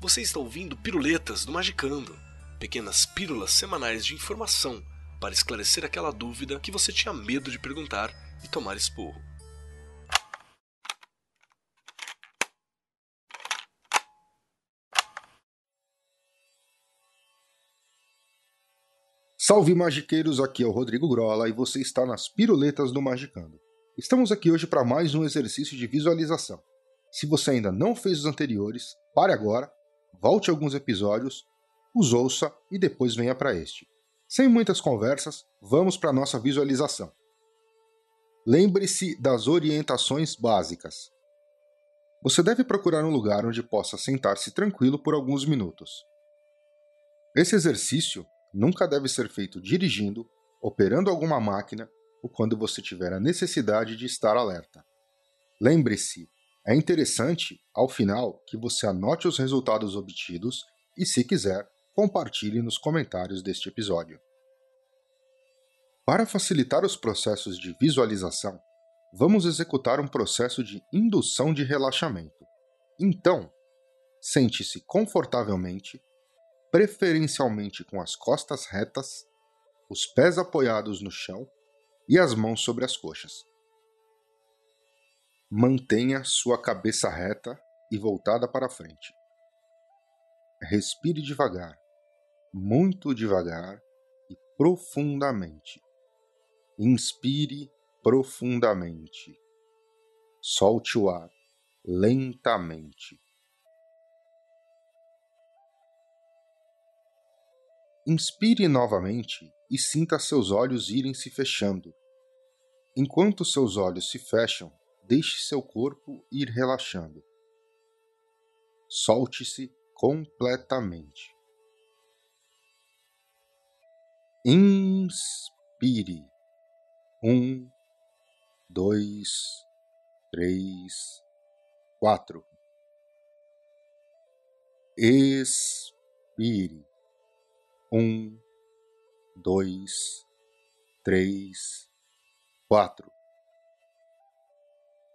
Você está ouvindo Piruletas do Magicando, pequenas pílulas semanais de informação para esclarecer aquela dúvida que você tinha medo de perguntar e tomar esporro. Salve magiqueiros, aqui é o Rodrigo Grola e você está nas Piruletas do Magicando. Estamos aqui hoje para mais um exercício de visualização. Se você ainda não fez os anteriores, pare agora, volte alguns episódios, os ouça e depois venha para este. Sem muitas conversas, vamos para nossa visualização. Lembre-se das orientações básicas. Você deve procurar um lugar onde possa sentar-se tranquilo por alguns minutos. Esse exercício nunca deve ser feito dirigindo, operando alguma máquina ou quando você tiver a necessidade de estar alerta. Lembre-se, é interessante, ao final, que você anote os resultados obtidos e, se quiser, compartilhe nos comentários deste episódio. Para facilitar os processos de visualização, vamos executar um processo de indução de relaxamento. Então, sente-se confortavelmente, preferencialmente com as costas retas, os pés apoiados no chão e as mãos sobre as coxas. Mantenha sua cabeça reta e voltada para frente. Respire devagar muito devagar e profundamente. Inspire profundamente. Solte o ar lentamente. Inspire novamente e sinta seus olhos irem se fechando. Enquanto seus olhos se fecham, deixe seu corpo ir relaxando. Solte-se completamente. Inspire. Um, dois, três, quatro. Expire. Um, dois, três, quatro.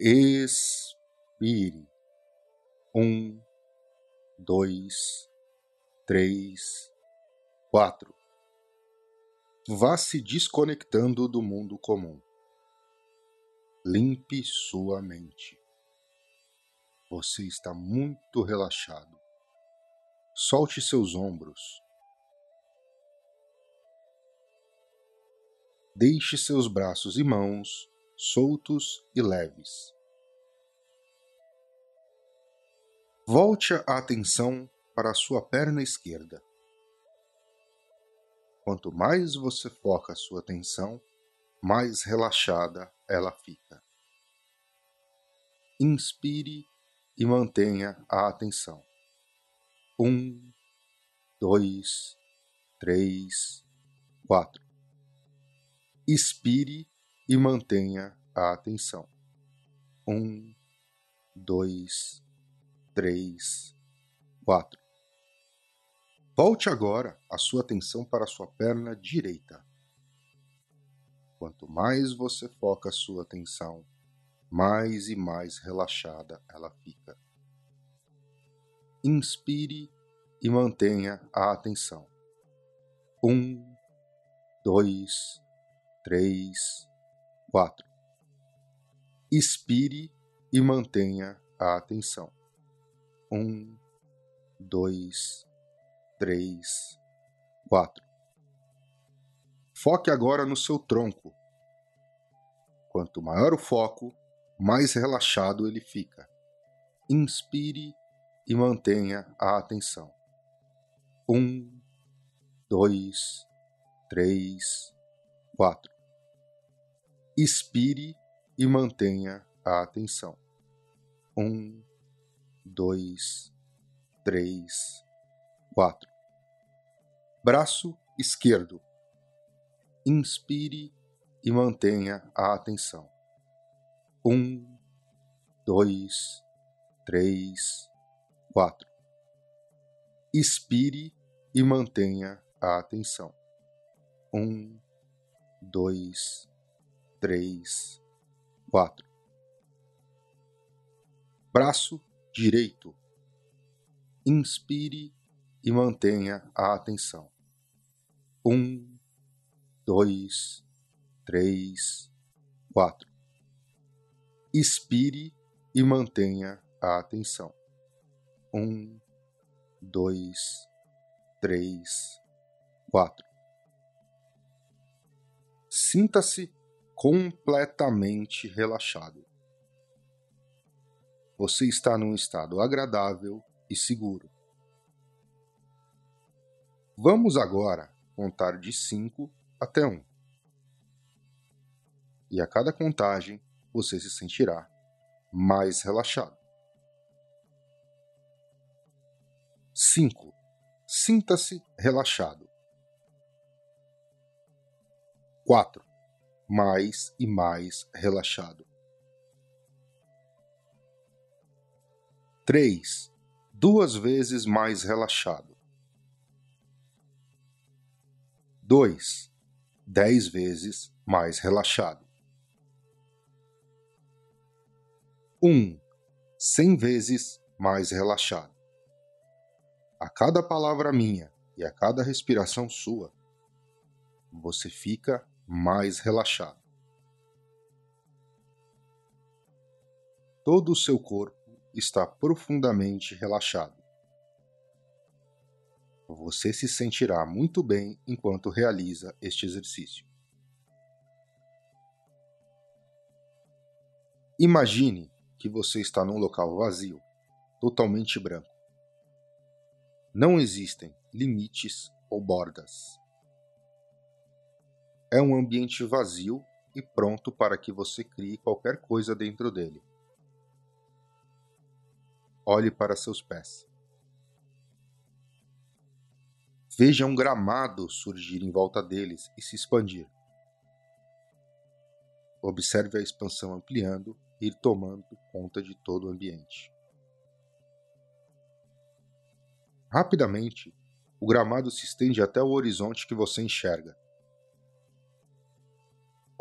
Expire. Um, dois, três, quatro vá se desconectando do mundo comum. Limpe sua mente. Você está muito relaxado. Solte seus ombros. Deixe seus braços e mãos soltos e leves. Volte a atenção para a sua perna esquerda. Quanto mais você foca a sua atenção, mais relaxada ela fica. Inspire e mantenha a atenção. Um, dois, três, quatro. Expire e mantenha a atenção. Um, dois, três, quatro. Volte agora a sua atenção para a sua perna direita. Quanto mais você foca a sua atenção, mais e mais relaxada ela fica. Inspire e mantenha a atenção. Um, dois, três, quatro. Expire e mantenha a atenção. Um, dois, três, quatro. Foque agora no seu tronco. Quanto maior o foco, mais relaxado ele fica. Inspire e mantenha a atenção. Um, dois, três, quatro. Expire e mantenha a atenção. Um, dois, três, quatro. Braço esquerdo. Inspire e mantenha a atenção. Um, dois, três, quatro. Expire e mantenha a atenção. Um, dois, três, quatro. Braço direito. Inspire e mantenha a atenção. Um, dois, três, quatro. Expire e mantenha a atenção. Um, dois, três, quatro. Sinta-se completamente relaxado. Você está num estado agradável e seguro. Vamos agora contar de 5 até 1. Um. E a cada contagem você se sentirá mais relaxado. 5. Sinta-se relaxado. 4. Mais e mais relaxado. 3. Duas vezes mais relaxado. 2. Dez vezes mais relaxado. 1. Um, cem vezes mais relaxado. A cada palavra minha e a cada respiração sua, você fica mais relaxado. Todo o seu corpo está profundamente relaxado. Você se sentirá muito bem enquanto realiza este exercício. Imagine que você está num local vazio, totalmente branco. Não existem limites ou bordas. É um ambiente vazio e pronto para que você crie qualquer coisa dentro dele. Olhe para seus pés. Veja um gramado surgir em volta deles e se expandir. Observe a expansão ampliando e ir tomando conta de todo o ambiente. Rapidamente, o gramado se estende até o horizonte que você enxerga.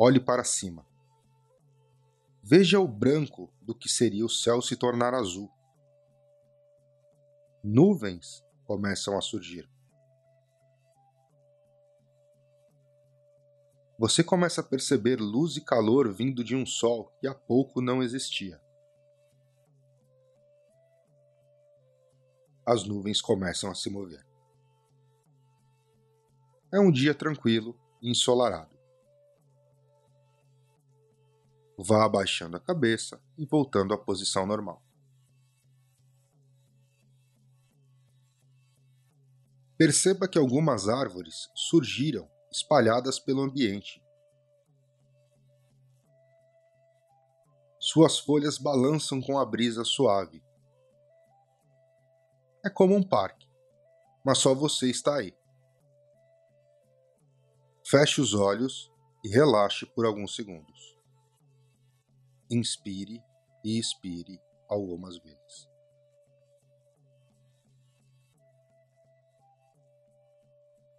Olhe para cima. Veja o branco do que seria o céu se tornar azul nuvens começam a surgir. Você começa a perceber luz e calor vindo de um sol que há pouco não existia. As nuvens começam a se mover. É um dia tranquilo e ensolarado. Vá abaixando a cabeça e voltando à posição normal. Perceba que algumas árvores surgiram espalhadas pelo ambiente. Suas folhas balançam com a brisa suave. É como um parque, mas só você está aí. Feche os olhos e relaxe por alguns segundos. Inspire e expire algumas vezes.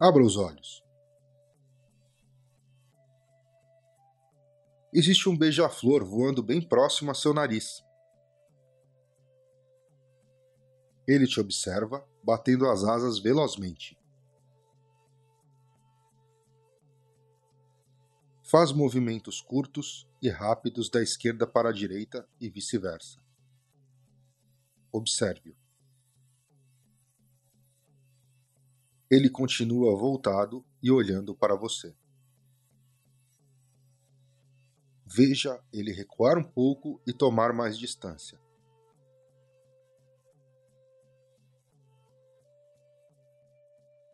Abra os olhos. Existe um beija-flor voando bem próximo a seu nariz. Ele te observa, batendo as asas velozmente. Faz movimentos curtos e rápidos da esquerda para a direita e vice-versa. Observe-o. ele continua voltado e olhando para você. Veja ele recuar um pouco e tomar mais distância.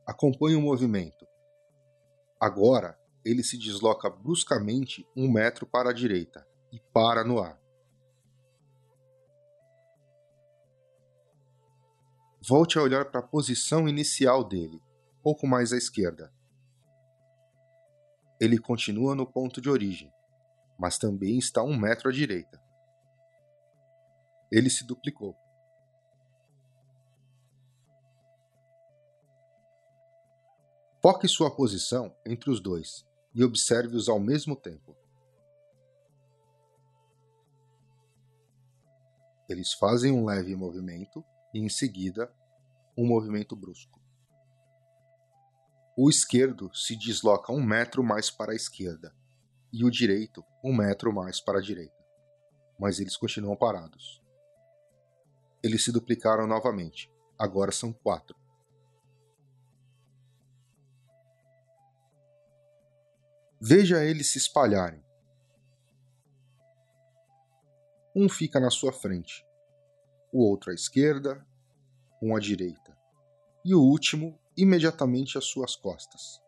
Acompanhe o movimento. Agora ele se desloca bruscamente um metro para a direita e para no ar. Volte a olhar para a posição inicial dele, pouco mais à esquerda. Ele continua no ponto de origem, mas também está um metro à direita. Ele se duplicou. Foque sua posição entre os dois e observe-os ao mesmo tempo. Eles fazem um leve movimento e, em seguida, um movimento brusco. O esquerdo se desloca um metro mais para a esquerda e o direito um metro mais para a direita, mas eles continuam parados. Eles se duplicaram novamente, agora são quatro. Veja eles se espalharem. Um fica na sua frente, o outro à esquerda, um à direita, e o último imediatamente às suas costas.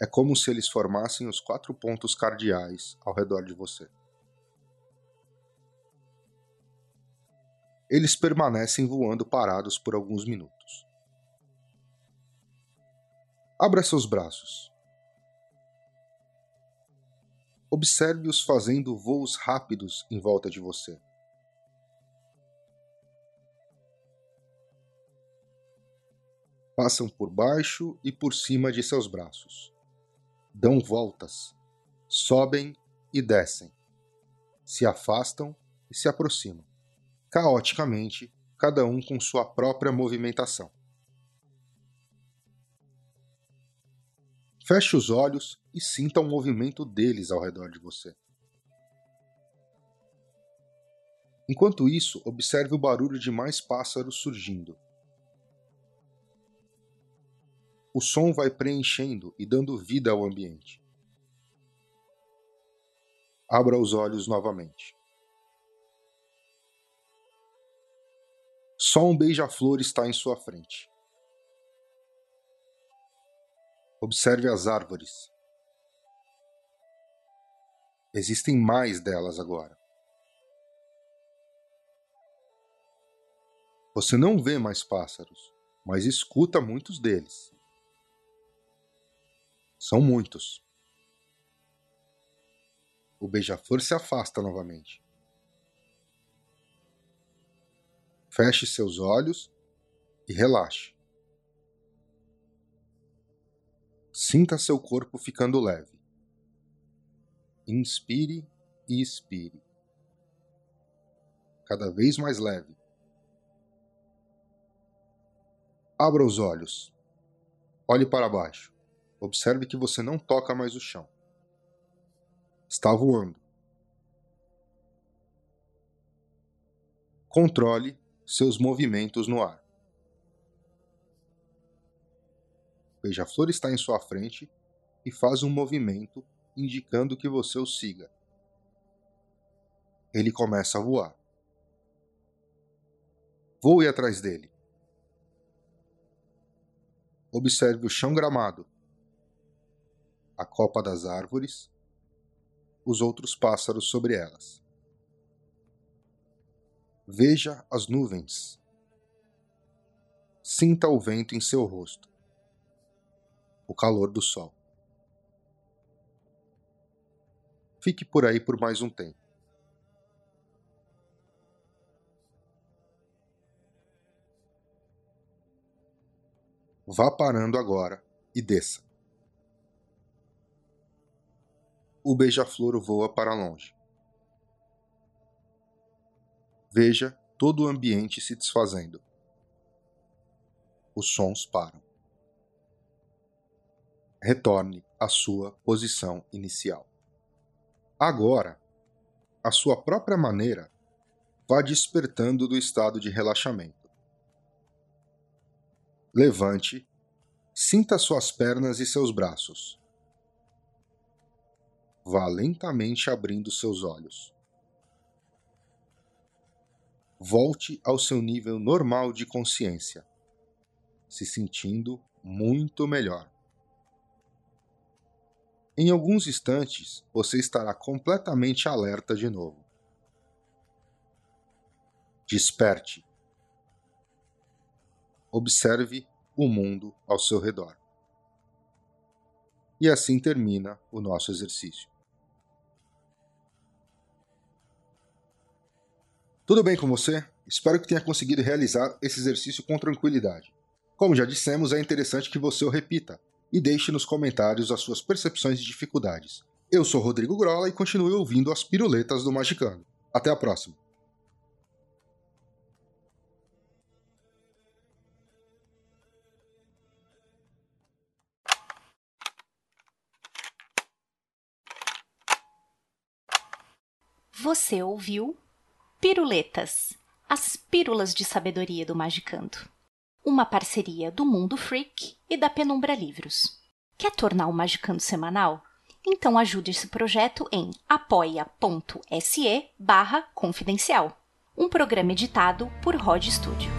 É como se eles formassem os quatro pontos cardeais ao redor de você. Eles permanecem voando parados por alguns minutos. Abra seus braços. Observe-os fazendo voos rápidos em volta de você. Passam por baixo e por cima de seus braços. Dão voltas, sobem e descem, se afastam e se aproximam, caoticamente, cada um com sua própria movimentação. Feche os olhos e sinta o movimento deles ao redor de você. Enquanto isso, observe o barulho de mais pássaros surgindo. O som vai preenchendo e dando vida ao ambiente. Abra os olhos novamente. Só um beija-flor está em sua frente. Observe as árvores. Existem mais delas agora. Você não vê mais pássaros, mas escuta muitos deles. São muitos. O beija-flor se afasta novamente. Feche seus olhos e relaxe. Sinta seu corpo ficando leve. Inspire e expire. Cada vez mais leve. Abra os olhos. Olhe para baixo. Observe que você não toca mais o chão. Está voando. Controle seus movimentos no ar. Beija-flor está em sua frente e faz um movimento indicando que você o siga. Ele começa a voar. Voe atrás dele. Observe o chão gramado, a copa das árvores, os outros pássaros sobre elas. Veja as nuvens. Sinta o vento em seu rosto o calor do sol. Fique por aí por mais um tempo. Vá parando agora e desça. O beija-flor voa para longe. Veja todo o ambiente se desfazendo. Os sons param retorne à sua posição inicial. Agora, a sua própria maneira, vá despertando do estado de relaxamento. Levante, sinta suas pernas e seus braços. Vá lentamente abrindo seus olhos. Volte ao seu nível normal de consciência, se sentindo muito melhor. Em alguns instantes, você estará completamente alerta de novo. Desperte. Observe o mundo ao seu redor. E assim termina o nosso exercício. Tudo bem com você? Espero que tenha conseguido realizar esse exercício com tranquilidade. Como já dissemos, é interessante que você o repita e deixe nos comentários as suas percepções e dificuldades. Eu sou Rodrigo Grola e continue ouvindo as piruletas do Magicando. Até a próxima! Você ouviu Piruletas, as pílulas de sabedoria do Magicando. Uma parceria do Mundo Freak e da Penumbra Livros. Quer tornar o Magicando semanal? Então ajude esse projeto em apoia.se barra confidencial. Um programa editado por Rod Studio.